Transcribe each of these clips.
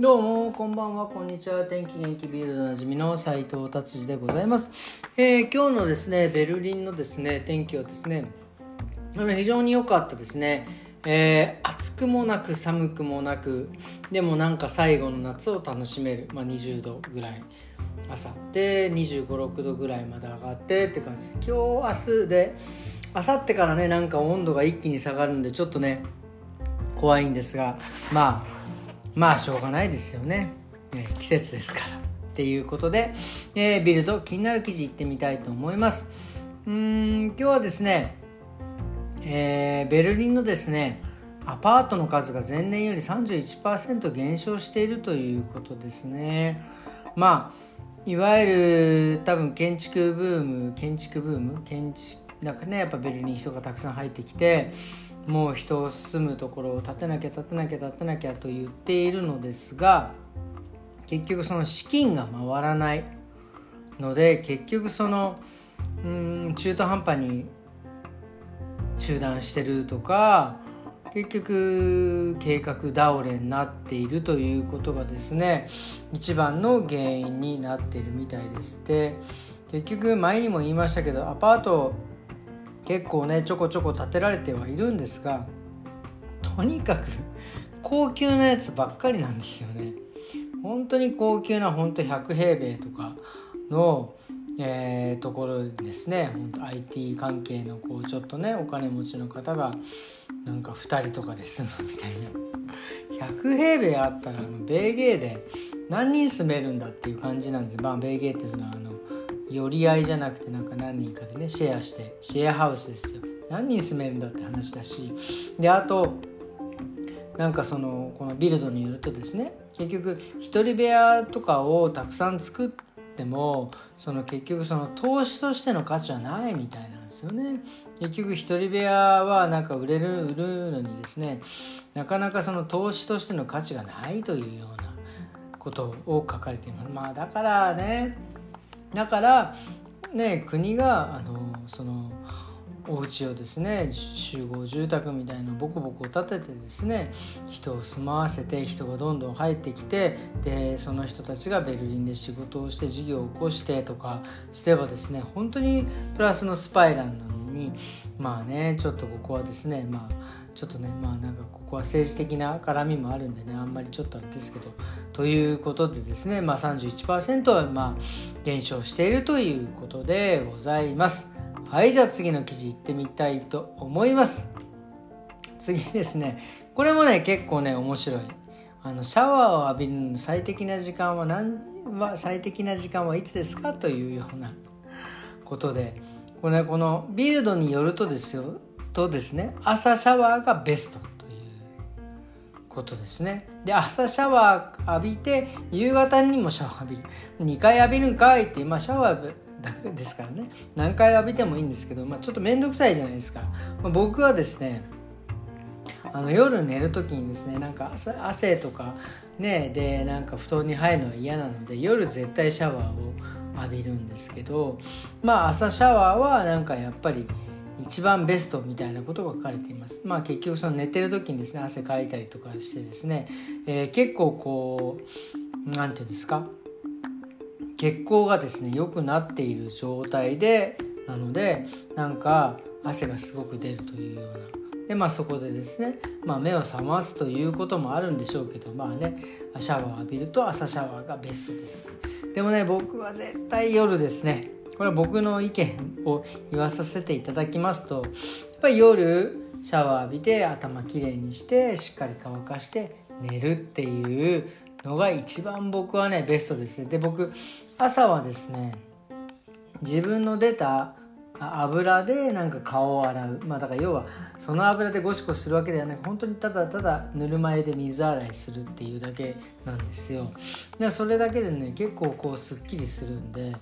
どうもこんばんはこんにちは。天気元気ビールドなじみの斉藤達治でございます、えー、今日のですねベルリンのですね天気はですねあの非常に良かったですね。えー、暑くもなく寒くもなくでもなんか最後の夏を楽しめる、まあ、20度ぐらい。朝。で2 5 6度ぐらいまで上がってって感じ今日明日で明後日からねなんか温度が一気に下がるんでちょっとね怖いんですが。まあまあしょうがないですよね、ね、季節ですから。っていうことで、えー、ビルド気になる記事いってみたいと思います。うん今日はですね、えー、ベルリンのですねアパートの数が前年より31%減少しているということですね。まあいわゆる多分建築ブーム建築ブーム建築なんかねやっぱベルリン人がたくさん入ってきてもう人を住むところを建てなきゃ建てなきゃ建てなきゃと言っているのですが結局その資金が回らないので結局そのうん中途半端に中断してるとか結局計画倒れになっているということがですね一番の原因になっているみたいです。で結局前にも言いましたけどアパート結構ねちょこちょこ建てられてはいるんですがとにかく高級なやつばっかりなんですよね。本当に高級な本当100平米とかの、えー、ところですね。本当 IT 関係のこうちょっとねお金持ちの方がなんか2人とかで住む みたいな。100平米あったらあの米芸で何人住めるんだっていう感じなんです。まあ米芸ってそのあの寄り合いじゃなくてなんか何人かでねシェアしてシェアハウスですよ。何人住めるんだって話だし。であとなんかそのこのビルドによるとですね結局一人部屋とかをたくさん作ってもその結局その投資としての価値はないみたいなんですよね。結局一人部屋はなんか売れる売るのにですねなかなかその投資としての価値がないというようなことを書かれています。まあだからねだからね国があのそのお家をですね集合住宅みたいなボコボコ建ててですね人を住まわせて人がどんどん入ってきてでその人たちがベルリンで仕事をして事業を起こしてとかしてばですね本当にプラスのスパイラルなのにまあねちょっとここはですねまあちょっとねまあなんかこここは政治的な絡みもあるんでねあんまりちょっとあれですけど。ということでですねまあ31%はまあ減少しているということでございます。はいじゃあ次の記事いってみたいと思います。次ですね。これもね結構ね面白い。あのシャワーを浴びるの最適な時間は何は最適な時間はいつですかというようなことで。これ、ね、このビルドによるとですよとですね朝シャワーがベスト。ことですね。で朝シャワー浴びて夕方にもシャワー浴びる。2回浴びるんかいっていう、まあ、シャワーだけですからね。何回浴びてもいいんですけど、まあ、ちょっと面倒くさいじゃないですか、まあ、僕はですねあの夜寝る時にですねなんか汗とかねでなんか布団に入るのは嫌なので夜絶対シャワーを浴びるんですけどまあ朝シャワーはなんかやっぱり一番ベストみたいなことが書かれています。まあ結局その寝てる時にですね汗かいたりとかしてですね、えー、結構こう何て言うんですか？血行がですね良くなっている状態でなのでなんか汗がすごく出るというような。でまあそこでですね、まあ、目を覚ますということもあるんでしょうけどまあねシャワーを浴びると朝シャワーがベストです。でもね僕は絶対夜ですねこれは僕の意見を言わさせていただきますとやっぱり夜シャワー浴びて頭きれいにしてしっかり乾かして寝るっていうのが一番僕はねベストです。で僕朝はですね自分の出た油でなんか顔を洗う。まあだから要はその油でゴシゴシするわけではなく本当にただただぬるま湯で水洗いするっていうだけなんですよ。でそれだけでね結構こうすっきりするんで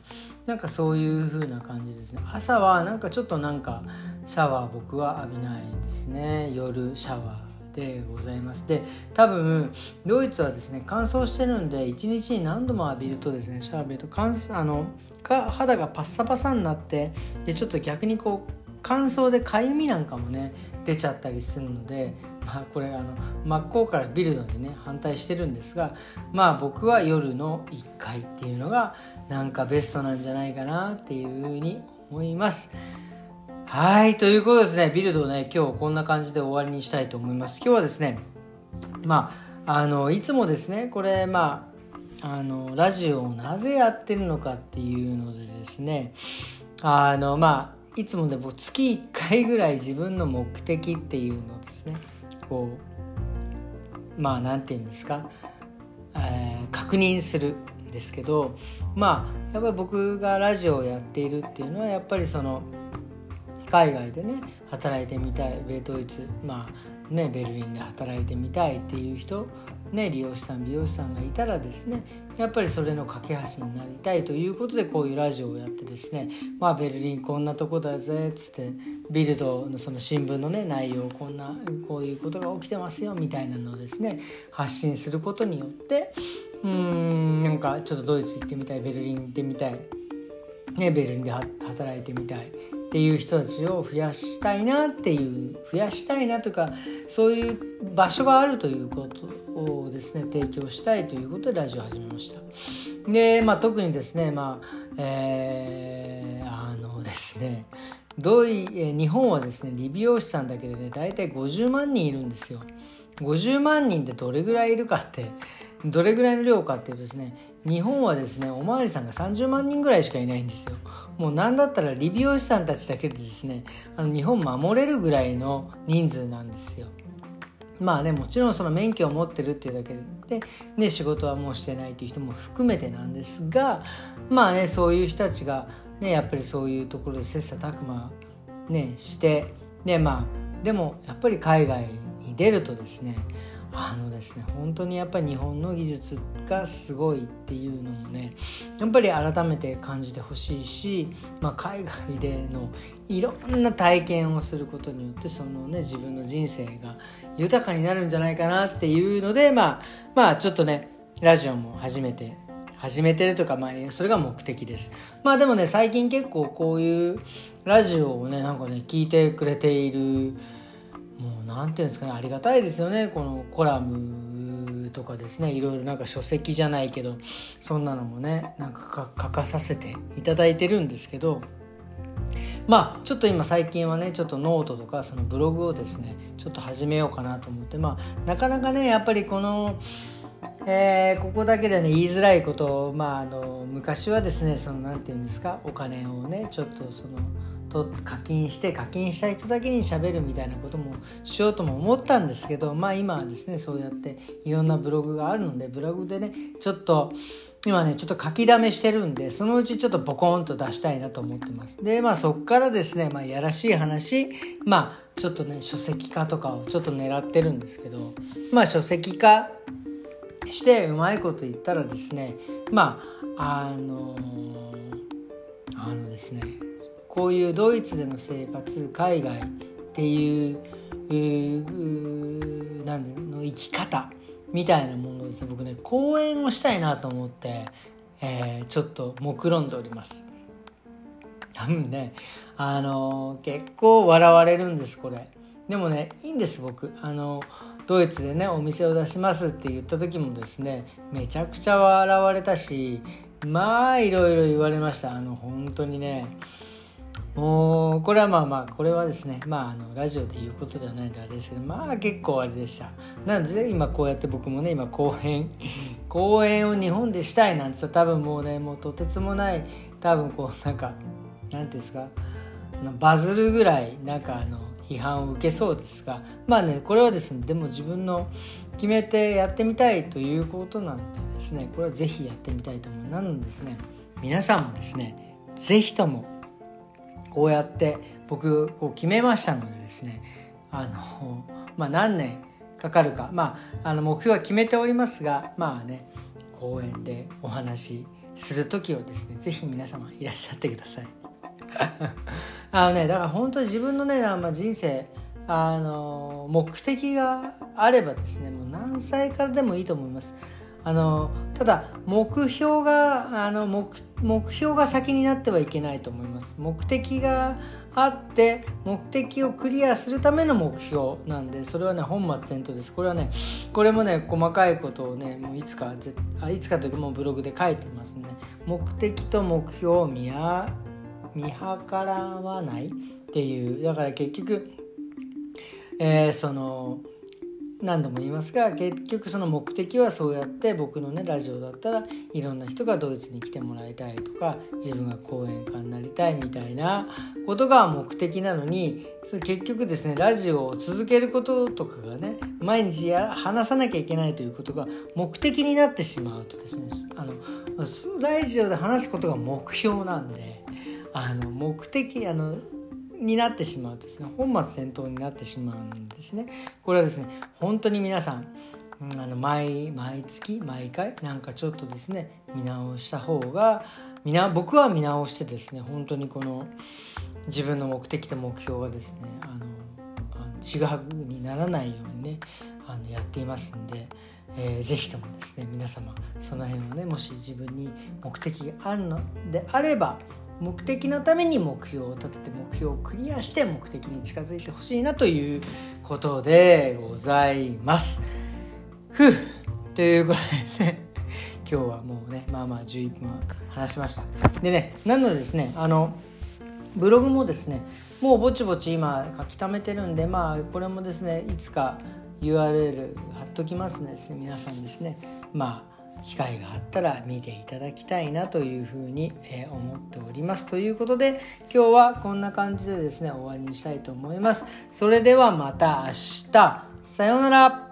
なんかそういう風な感じですね。朝はなんかちょっとなんかシャワー僕は浴びないですね。夜シャワー。でございますで多分ドイツはですね乾燥してるんで1日に何度も浴びるとですねシャー浴びると乾あのか肌がパッサパサになってでちょっと逆にこう乾燥でかゆみなんかもね出ちゃったりするのでまあこれあの真っ向からビルドにね反対してるんですがまあ僕は夜の1回っていうのがなんかベストなんじゃないかなっていうふうに思います。はい、ということですね、ビルドをね、今日こんな感じで終わりにしたいと思います。今日はですね、まあ、あの、いつもですね、これ、まあ、あの、ラジオをなぜやってるのかっていうのでですね、あの、まあ、いつもね、僕月1回ぐらい自分の目的っていうのをですね、こう、まあ、なんて言うんですか、えー、確認するんですけど、まあ、やっぱり僕がラジオをやっているっていうのは、やっぱりその、海外でね働いてみたい米ドイツまあねベルリンで働いてみたいっていう人ね、利用師さん美容師さんがいたらですねやっぱりそれの架け橋になりたいということでこういうラジオをやってですねまあベルリンこんなとこだぜっつってビルドのその新聞のね内容こんなこういうことが起きてますよみたいなのをですね発信することによってうーんなんかちょっとドイツ行ってみたいベルリン行ってみたい、ね、ベルリンで働いてみたいっていう人たちを増やしたいなっていう増やしたいなとかそういう場所があるということをですね提供したいということでラジオを始めました。で、まあ、特にですね、まあえー、あのですねどうい日本はですね理美容師さんだけでね大体50万人いるんですよ。50万人ってどれぐらいいるかってどれぐらいの量かっていうとですね日本はですねおまわりさんが30万人ぐらいしかいないんですよ。もう何だったら理美容師さんたちだけでですねあの日本守れるぐらいの人数なんですよ。まあねもちろんその免許を持ってるっていうだけで、ね、仕事はもうしてないっていう人も含めてなんですがまあねそういう人たちがねやっぱりそういうところで切磋琢磨ねしてでまあでもやっぱり海外に出るとですねあのですね本当にやっぱり日本の技術がすごいっていうのもねやっぱり改めて感じてほしいし、まあ、海外でのいろんな体験をすることによってそのね自分の人生が豊かになるんじゃないかなっていうのでまあまあちょっとねラジオも初めて始めてるとか、まあ、それが目的です。まあでもね、最近結構こういうラジオをね、なんかね、聞いてくれているもう何ていうんですかねありがたいですよねこのコラムとかですねいろいろなんか書籍じゃないけどそんなのもねなんか書かさせていただいてるんですけどまあちょっと今最近はねちょっとノートとかそのブログをですねちょっと始めようかなと思ってまあなかなかねやっぱりこのえー、ここだけでね言いづらいことをまああの昔はですねその何て言うんですかお金をねちょっとそのと課金して課金した人だけにしゃべるみたいなこともしようとも思ったんですけどまあ今はですねそうやっていろんなブログがあるのでブログでねちょっと今ねちょっと書きだめしてるんでそのうちちょっとボコンと出したいなと思ってますでまあそっからですねまあやらしい話まあちょっとね書籍化とかをちょっと狙ってるんですけどまあ書籍化してうまいこと言ったらですねまああのあのですねこういうドイツでの生活海外っていううなんの生き方みたいなものですね僕ね講演をしたいなと思って、えー、ちょっと目論んでおります。多分ねあの、結構笑われるんですこれ。でもねいいんです僕。あのドイツでねお店を出しますって言った時もですねめちゃくちゃ笑われたしまあいろいろ言われました。あの本当にねもうこれはまあまあこれはですねまああのラジオで言うことではないのであれですけどまあ結構あれでした。なので今こうやって僕もね今公演 公演を日本でしたいなんて多分もうねもうとてつもない多分こうなんかなんていうんですかバズるぐらいなんかあの批判を受けそうですがまあねこれはですねでも自分の決めてやってみたいということなのでですねこれは是非やってみたいと思う。なのでですね皆さんもですね是非ともこうやって僕こう決めましたのでですねあの、まあ、何年かかるか、まあ、あの目標は決めておりますがまあね公園でお話しする時をですね是非皆様いらっしゃってください。あのねだから本当に自分のね、まあ、人生あの目的があればですねもう何歳からでもいいと思います。あのただ目標があの目標が先になってはいけないと思います。目的があって目的をクリアするための目標なんでそれはね本末転倒です。これはねこれもね細かいことをねもういつかぜあいつかというかもうブログで書いてますね。目的と目標を見や見計らわないっていう。だから結局えー、その何度も言いますが結局その目的はそうやって僕のねラジオだったらいろんな人がドイツに来てもらいたいとか自分が講演家になりたいみたいなことが目的なのにそれ結局ですねラジオを続けることとかがね毎日や話さなきゃいけないということが目的になってしまうとですねあのラジオで話すことが目標なんであの目的あのになってしまうとですね。本末転倒になってしまうんですね。これはですね本当に皆さんあの毎毎月毎回なんかちょっとですね見直した方がみな僕は見直してですね本当にこの自分の目的と目標がですねあのちぐはぐにならないようにねあのやっていますんで、えー、ぜひともですね皆様その辺はねもし自分に目的があるのであれば目的のために目標を立てて目標をクリアして目的に近づいてほしいなということでございます。ふうということでですね今日はもうねまあまあ11分話しました。でねなのでですねあのブログもですねもうぼちぼち今書き溜めてるんでまあこれもですねいつか URL 貼っときますのでですね。皆さんですね。まあ機会があったら見ていただきたいなというふうに、え思っております。ということで今日はこんな感じでですね終わりにしたいと思います。それではまた明日。さようなら。